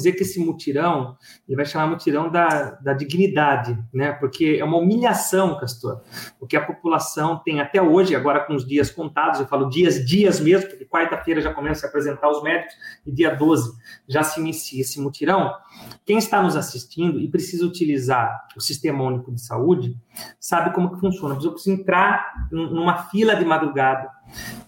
dizer que esse mutirão, ele vai chamar mutirão da, da dignidade, né? Porque é uma humilhação, Castor, o que a população tem até hoje, agora com os dias contados, eu falo dias, dias mesmo, porque quarta-feira já começa a apresentar os médicos e dia 12 já se inicia esse mutirão. Quem está nos assistindo e precisa utilizar o Sistema Único de Saúde, sabe como que funciona. Eu preciso entrar numa fila de madrugada,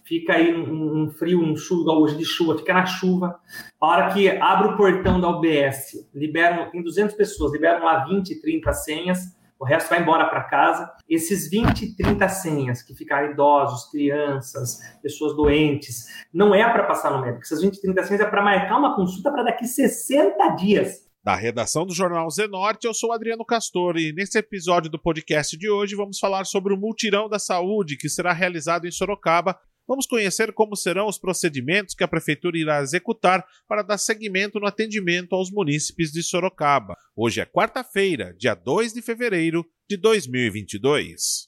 fica aí um, um frio, um chuva, hoje de chuva, fica na chuva. A hora que abre o portão da UBS, liberam, tem 200 pessoas, liberam lá 20, 30 senhas, o resto vai embora para casa. Esses 20, 30 senhas que ficaram idosos, crianças, pessoas doentes, não é para passar no médico. Essas 20, 30 senhas é para marcar uma consulta para daqui 60 dias. Da redação do jornal Zenorte, eu sou Adriano Castor e nesse episódio do podcast de hoje vamos falar sobre o Multirão da Saúde que será realizado em Sorocaba Vamos conhecer como serão os procedimentos que a Prefeitura irá executar para dar seguimento no atendimento aos munícipes de Sorocaba. Hoje é quarta-feira, dia 2 de fevereiro de 2022.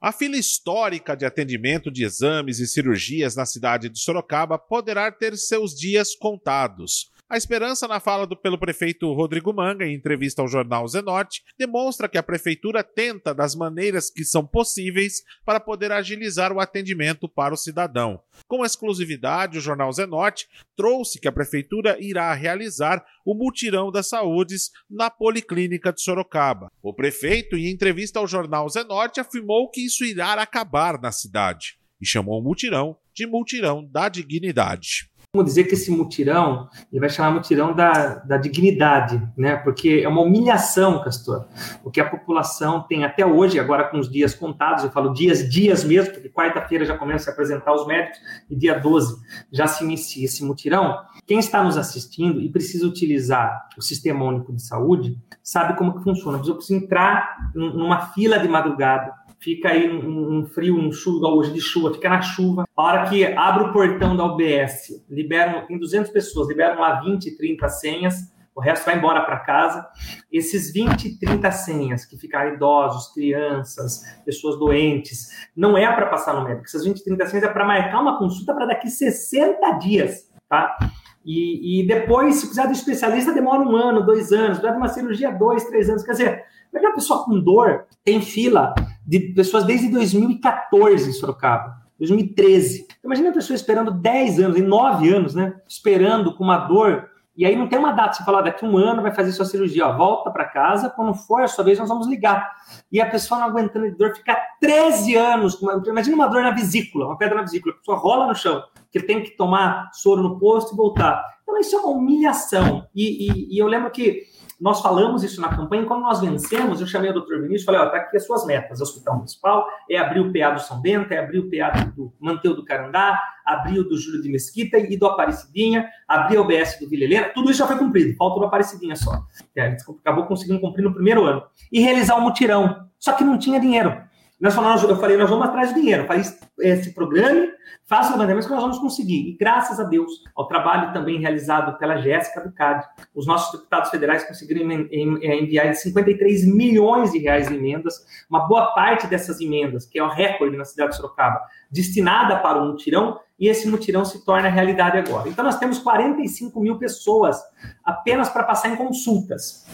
A fila histórica de atendimento de exames e cirurgias na cidade de Sorocaba poderá ter seus dias contados. A esperança na fala do, pelo prefeito Rodrigo Manga, em entrevista ao jornal Zenorte, demonstra que a prefeitura tenta das maneiras que são possíveis para poder agilizar o atendimento para o cidadão. Com exclusividade, o jornal Zenorte trouxe que a prefeitura irá realizar o mutirão das saúdes na Policlínica de Sorocaba. O prefeito, em entrevista ao jornal Zenorte, afirmou que isso irá acabar na cidade e chamou o mutirão de mutirão da dignidade como dizer que esse mutirão, ele vai chamar mutirão da, da dignidade, né? Porque é uma humilhação, Castor, o que a população tem até hoje, agora com os dias contados, eu falo dias, dias mesmo, porque quarta-feira já começa a apresentar os médicos e dia 12 já se inicia esse mutirão. Quem está nos assistindo e precisa utilizar o Sistema Único de Saúde, sabe como que funciona. Eu preciso entrar numa fila de madrugada, fica aí um, um, frio, um chuva, hoje de chuva, fica na chuva. A hora que abre o portão da UBS, liberam, tem 200 pessoas, liberam lá 20, 30 senhas, o resto vai embora para casa. Esses 20, 30 senhas que ficaram idosos, crianças, pessoas doentes, não é para passar no médico. Essas 20, 30 senhas é para marcar uma consulta para daqui 60 dias, tá? E, e, depois, se precisar um especialista, demora um ano, dois anos. Precisar de uma cirurgia, dois, três anos. Quer dizer, a pessoa com dor tem fila de pessoas desde 2014 em Sorocaba. 2013. Imagina a pessoa esperando 10 anos, em 9 anos, né? Esperando com uma dor. E aí não tem uma data, você fala, daqui um ano vai fazer sua cirurgia, ó, volta para casa, quando for a sua vez, nós vamos ligar. E a pessoa não aguentando de dor, fica 13 anos, uma, imagina uma dor na vesícula, uma pedra na vesícula, a pessoa rola no chão, que tem que tomar soro no posto e voltar. Então isso é uma humilhação. E, e, e eu lembro que nós falamos isso na campanha, quando nós vencemos, eu chamei o doutor Vinícius e falei, ó, tá aqui as suas metas, Hospital Municipal, é abrir o PA do São Bento, é abrir o PA do Manteu do Carandá, abrir o do Júlio de Mesquita e do Aparecidinha, abrir o OBS do Vilheleira, tudo isso já foi cumprido, falta do Aparecidinha só. É, acabou conseguindo cumprir no primeiro ano. E realizar o um mutirão, só que não tinha dinheiro. Nós falamos, eu falei, nós vamos atrás do dinheiro. Falei, esse programa, faça o levantamento que nós vamos conseguir. E graças a Deus, ao trabalho também realizado pela Jéssica do CAD, os nossos deputados federais conseguiram é, enviar 53 milhões de reais de emendas. Uma boa parte dessas emendas, que é o recorde na cidade de Sorocaba, destinada para o mutirão, e esse mutirão se torna realidade agora. Então, nós temos 45 mil pessoas apenas para passar em consultas.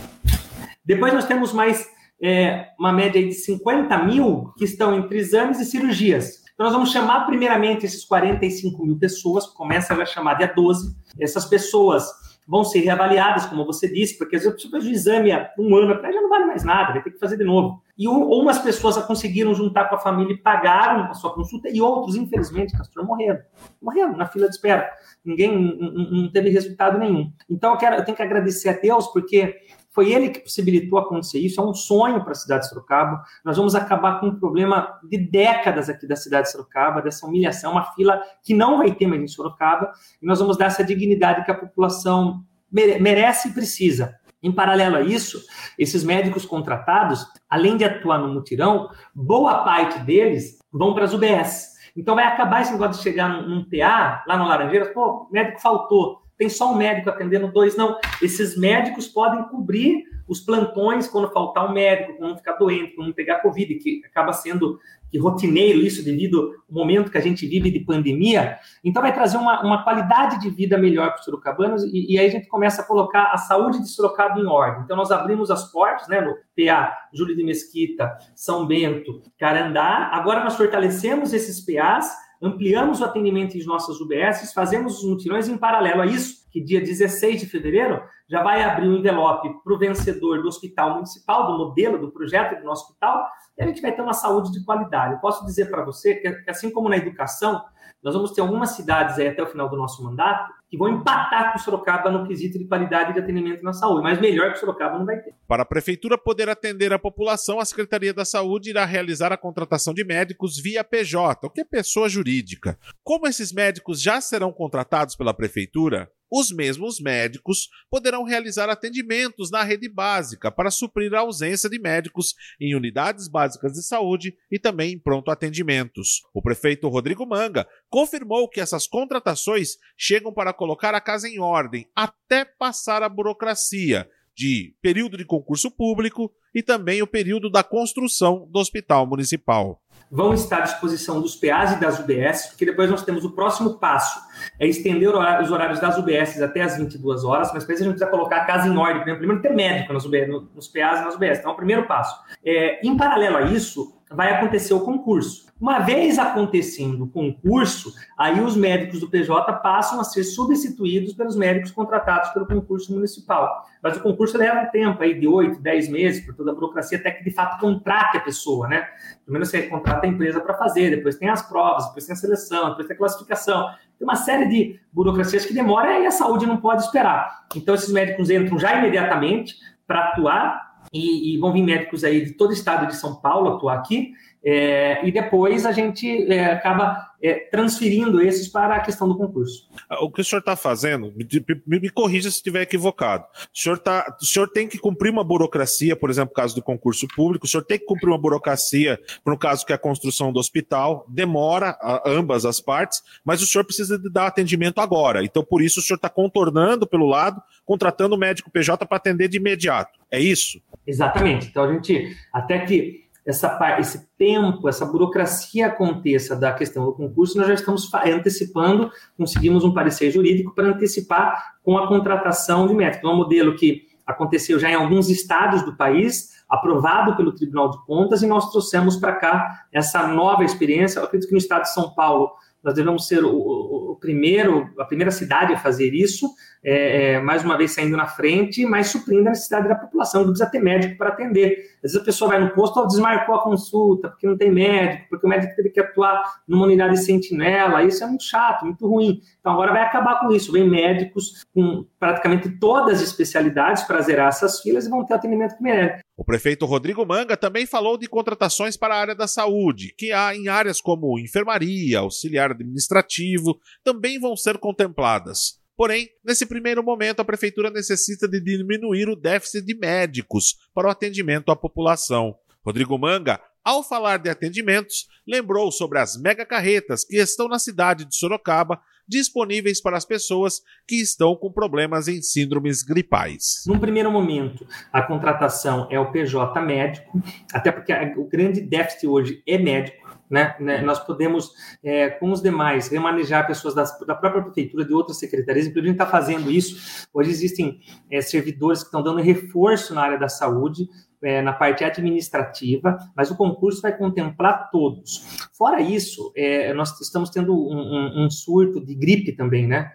Depois, nós temos mais é, uma média de 50 mil que estão entre exames e cirurgias. Então, nós vamos chamar primeiramente esses 45 mil pessoas, começa a chamar dia 12. Essas pessoas vão ser reavaliadas, como você disse, porque às vezes o exame há um ano atrás já não vale mais nada, vai ter que fazer de novo. E ou umas pessoas conseguiram juntar com a família e pagaram a sua consulta, e outros, infelizmente, Castor, morreram. Morreram na fila de espera. Ninguém não teve resultado nenhum. Então, eu, quero, eu tenho que agradecer a Deus, porque foi ele que possibilitou acontecer isso. É um sonho para a cidade de Sorocaba. Nós vamos acabar com um problema de décadas aqui da cidade de Sorocaba, dessa humilhação, uma fila que não vai ter mais em Sorocaba. E nós vamos dar essa dignidade que a população merece e precisa. Em paralelo a isso, esses médicos contratados, além de atuar no mutirão, boa parte deles vão para as UBS. Então vai acabar esse negócio de chegar num, PA, lá no Laranjeiras, pô, médico faltou tem só um médico atendendo dois. Não, esses médicos podem cobrir os plantões quando faltar um médico, quando ficar doente, quando pegar Covid, que acaba sendo que rotineiro isso devido ao momento que a gente vive de pandemia. Então vai trazer uma, uma qualidade de vida melhor para os sorocabanos e, e, aí a gente começa a colocar a saúde de Sorocaba em ordem. Então nós abrimos as portas, né, no PA Júlio de Mesquita, São Bento, Carandá. Agora nós fortalecemos esses PAs ampliamos o atendimento em nossas UBSs, fazemos os mutirões em paralelo a isso, que dia 16 de fevereiro já vai abrir um envelope para o vencedor do hospital municipal, do modelo, do projeto do nosso hospital, e a gente vai ter uma saúde de qualidade. Eu posso dizer para você que, assim como na educação, nós vamos ter algumas cidades aí até o final do nosso mandato que vão empatar com Sorocaba no quesito de qualidade de atendimento na saúde, mas melhor que Sorocaba não vai ter. Para a prefeitura poder atender a população, a Secretaria da Saúde irá realizar a contratação de médicos via PJ, o que é pessoa jurídica. Como esses médicos já serão contratados pela prefeitura, os mesmos médicos poderão realizar atendimentos na rede básica para suprir a ausência de médicos em unidades básicas de saúde e também em pronto atendimentos. O prefeito Rodrigo Manga confirmou que essas contratações chegam para colocar a casa em ordem até passar a burocracia de período de concurso público e também o período da construção do hospital municipal vão estar à disposição dos PAs e das UBS, porque depois nós temos o próximo passo, é estender os horários das UBS até as 22 horas, mas para isso a gente precisa colocar a casa em ordem, primeiro ter médico nos, UBS, nos PAs e nas UBS, então é o primeiro passo. É, em paralelo a isso, vai acontecer o concurso. Uma vez acontecendo o concurso, aí os médicos do PJ passam a ser substituídos pelos médicos contratados pelo concurso municipal. Mas o concurso leva um tempo aí de oito, dez meses, por toda a burocracia, até que de fato contrate a pessoa, né? Primeiro você contrata a empresa para fazer, depois tem as provas, depois tem a seleção, depois tem a classificação. Tem uma série de burocracias que demora e a saúde não pode esperar. Então esses médicos entram já imediatamente para atuar e, e, vão vir médicos aí de todo o estado de São Paulo atuar aqui, é, e depois a gente é, acaba é, transferindo esses para a questão do concurso. O que o senhor está fazendo, me, me, me, corrija se estiver equivocado. O senhor, tá, o senhor tem que cumprir uma burocracia, por exemplo, no caso do concurso público, o senhor tem que cumprir uma burocracia, no caso que é a construção do hospital, demora a, ambas as partes, mas o senhor precisa dar atendimento agora. Então, por isso, o senhor está contornando pelo lado, contratando o médico PJ para atender de imediato. É isso? Exatamente. Então, a gente, até que essa, esse tempo, essa burocracia aconteça da questão do concurso, nós já estamos antecipando, conseguimos um parecer jurídico para antecipar com a contratação de médicos. É um modelo que aconteceu já em alguns estados do país, aprovado pelo Tribunal de Contas, e nós trouxemos para cá essa nova experiência. Eu acredito que no estado de São Paulo nós devemos ser o, o primeiro, a primeira cidade a fazer isso, é, é, mais uma vez saindo na frente, mas suprindo a necessidade da população, não precisa ter médico para atender. Às vezes a pessoa vai no posto, desmarcou a consulta, porque não tem médico, porque o médico teve que atuar numa unidade de sentinela, isso é muito chato, muito ruim. Então agora vai acabar com isso, vem médicos com praticamente todas as especialidades para zerar essas filas e vão ter atendimento que merece. O prefeito Rodrigo Manga também falou de contratações para a área da saúde, que há em áreas como enfermaria, auxiliar administrativo, também vão ser contempladas. Porém, nesse primeiro momento, a prefeitura necessita de diminuir o déficit de médicos para o atendimento à população. Rodrigo Manga, ao falar de atendimentos, lembrou sobre as mega carretas que estão na cidade de Sorocaba disponíveis para as pessoas que estão com problemas em síndromes gripais. Num primeiro momento, a contratação é o PJ médico, até porque o grande déficit hoje é médico. Né? né? Nós podemos, é, com os demais, remanejar pessoas das, da própria prefeitura, de outras secretarias, inclusive a gente está fazendo isso. Hoje existem é, servidores que estão dando reforço na área da saúde, é, na parte administrativa, mas o concurso vai contemplar todos. Fora isso, é, nós estamos tendo um, um, um, surto de gripe também, né?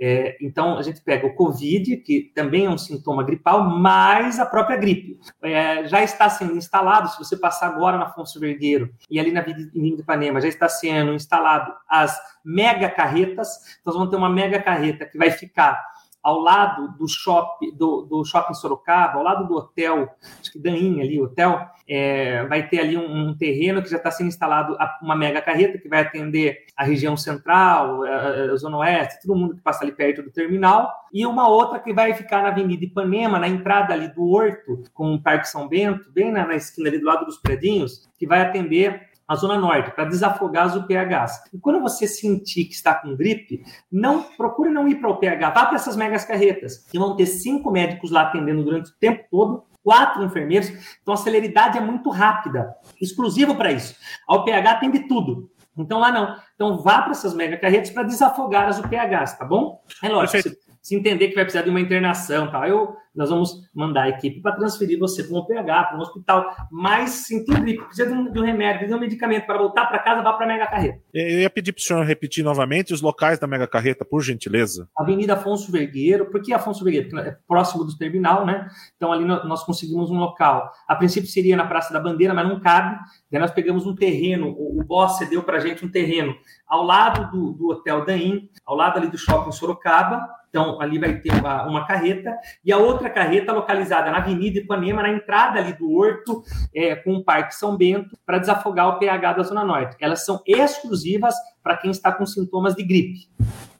É, então, a gente pega o Covid, que também é um sintoma gripal, mais a própria gripe. É, já está sendo instalado, se você passar agora na Afonso Vergueiro e ali na Avenida de Ipanema, já está sendo instalado as mega carretas. Então, vamos ter uma mega carreta que vai ficar ao lado do shopping, do, do shopping Sorocaba, ao lado do hotel, acho que Dainha ali, hotel, é, vai ter ali um, um terreno que já está sendo instalado uma mega carreta que vai atender a região central, a, a, Zona Oeste, todo mundo que passa ali perto do terminal, e uma outra que vai ficar na Avenida Ipanema, na entrada ali do Horto, com o Parque São Bento, bem na, na esquina ali do lado dos predinhos, que vai atender a zona norte, para desafogar as UPHs. E quando você sentir que está com gripe, não procure não ir para o UPH, vá para essas megas carretas, que vão ter cinco médicos lá atendendo durante o tempo todo, quatro enfermeiros, então a celeridade é muito rápida, exclusivo para isso. A UPH tem de tudo. Então lá não. Então vá para essas mega carretas para desafogar as UPHs, tá bom? É lógico, se, se, entender que vai precisar de uma internação, tá? Eu nós vamos mandar a equipe para transferir você para um PH, para um hospital, mas sentiu gripe, precisa de um, de um, remédio, precisa de um medicamento para voltar para casa, vá para a Mega Carreta. Eu ia pedir para o senhor repetir novamente os locais da Mega Carreta, por gentileza. Avenida Afonso Vergueiro, por que Afonso Vergueiro? Porque é próximo do terminal, né? Então ali nós conseguimos um local. A princípio seria na Praça da Bandeira, mas não cabe. Daí nós pegamos um terreno, o, o boss cedeu para a gente um terreno ao lado do, do Hotel Daim, ao lado ali do Shopping Sorocaba, então, ali vai ter uma, uma, carreta, e a outra carreta localizada na Avenida Ipanema, na entrada ali do Horto, é, com o Parque São Bento, para desafogar o pH da Zona Norte. Elas são exclusivas para quem está com sintomas de gripe,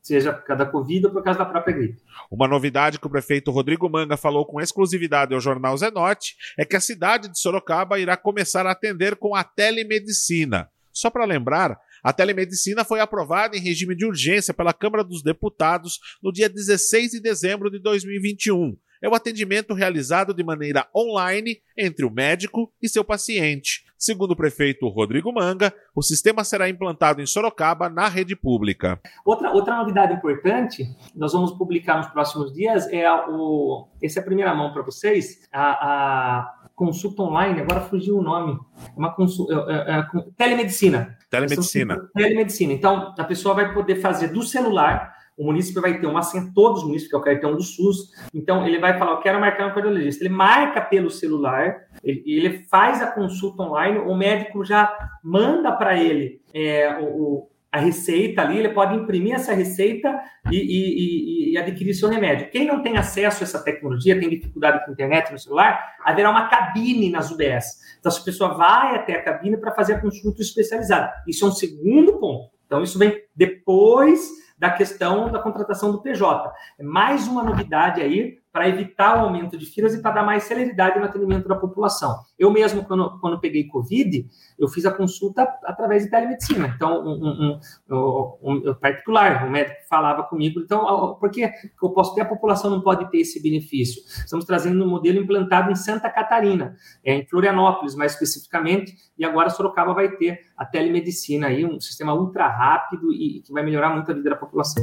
seja por causa da Covid ou por causa da própria gripe. Uma novidade que o prefeito Rodrigo Manga falou com exclusividade ao jornal Zenote é que a cidade de Sorocaba irá começar a atender com a telemedicina. Só para lembrar, a telemedicina foi aprovada em regime de urgência pela Câmara dos Deputados no dia 16 de dezembro de 2021. É o atendimento realizado de maneira online entre o médico e seu paciente. Segundo o prefeito Rodrigo Manga, o sistema será implantado em Sorocaba na rede pública. Outra, outra novidade importante, nós vamos publicar nos próximos dias, é o. Essa é a primeira mão para vocês, a, a consulta online, agora fugiu o nome. É uma consulta. É, é, é, telemedicina. Telemedicina. Telemedicina. Então, a pessoa vai poder fazer do celular, o município vai ter uma senha, todos os municípios, que é o cartão do SUS. Então, ele vai falar, eu quero marcar um cardiologista. Ele marca pelo celular, ele, ele faz a consulta online, o médico já manda para ele é, o, a receita ali, ele pode imprimir essa receita e, e, e, e, adquirir seu remédio. Quem não tem acesso a essa tecnologia, tem dificuldade com internet no celular, haverá uma cabine nas UBS. Então, a pessoa vai até a cabine para fazer a consulta especializada. Isso é um segundo ponto. Então, isso vem depois da questão da contratação do PJ. É mais uma novidade aí para evitar o aumento de filas e para dar mais celeridade no atendimento da população. Eu mesmo, quando, quando peguei Covid, eu fiz a consulta através de telemedicina. Então, um, um, um, um particular, o médico falava comigo, então, por que eu posso ter, a população não pode ter esse benefício? Estamos trazendo um modelo implantado em Santa Catarina, é, em Florianópolis, mais especificamente, e agora Sorocaba vai ter a telemedicina aí, um sistema ultra rápido e que vai melhorar muito a vida da população.